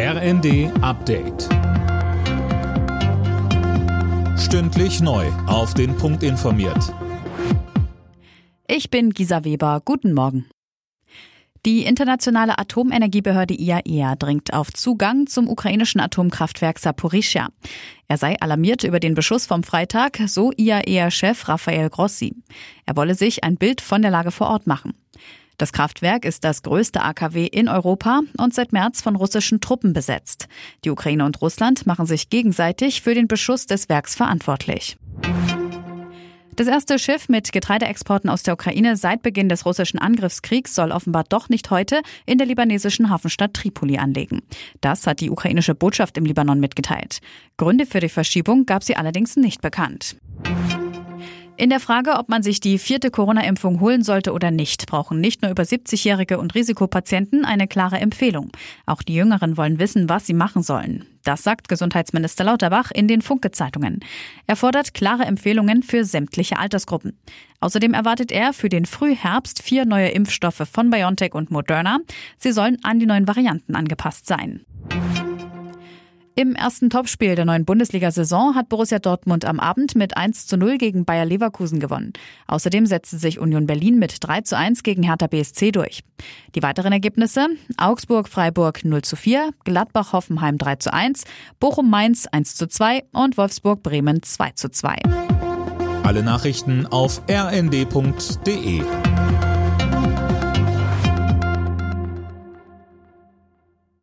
RND Update. Stündlich neu. Auf den Punkt informiert. Ich bin Gisa Weber. Guten Morgen. Die internationale Atomenergiebehörde IAEA dringt auf Zugang zum ukrainischen Atomkraftwerk Saporischia. Er sei alarmiert über den Beschuss vom Freitag, so IAEA-Chef Rafael Grossi. Er wolle sich ein Bild von der Lage vor Ort machen. Das Kraftwerk ist das größte AKW in Europa und seit März von russischen Truppen besetzt. Die Ukraine und Russland machen sich gegenseitig für den Beschuss des Werks verantwortlich. Das erste Schiff mit Getreideexporten aus der Ukraine seit Beginn des russischen Angriffskriegs soll offenbar doch nicht heute in der libanesischen Hafenstadt Tripoli anlegen. Das hat die ukrainische Botschaft im Libanon mitgeteilt. Gründe für die Verschiebung gab sie allerdings nicht bekannt. In der Frage, ob man sich die vierte Corona-Impfung holen sollte oder nicht, brauchen nicht nur über 70-Jährige und Risikopatienten eine klare Empfehlung. Auch die Jüngeren wollen wissen, was sie machen sollen. Das sagt Gesundheitsminister Lauterbach in den Funke-Zeitungen. Er fordert klare Empfehlungen für sämtliche Altersgruppen. Außerdem erwartet er für den Frühherbst vier neue Impfstoffe von BioNTech und Moderna. Sie sollen an die neuen Varianten angepasst sein. Im ersten Topspiel der neuen Bundesliga-Saison hat Borussia Dortmund am Abend mit 1 zu 0 gegen Bayer Leverkusen gewonnen. Außerdem setzte sich Union Berlin mit 3 zu 1 gegen Hertha BSC durch. Die weiteren Ergebnisse Augsburg-Freiburg 0 zu 4, Gladbach-Hoffenheim 3 zu 1, Bochum-Mainz 1 zu 2 und Wolfsburg-Bremen 2 zu 2. Alle Nachrichten auf rnd.de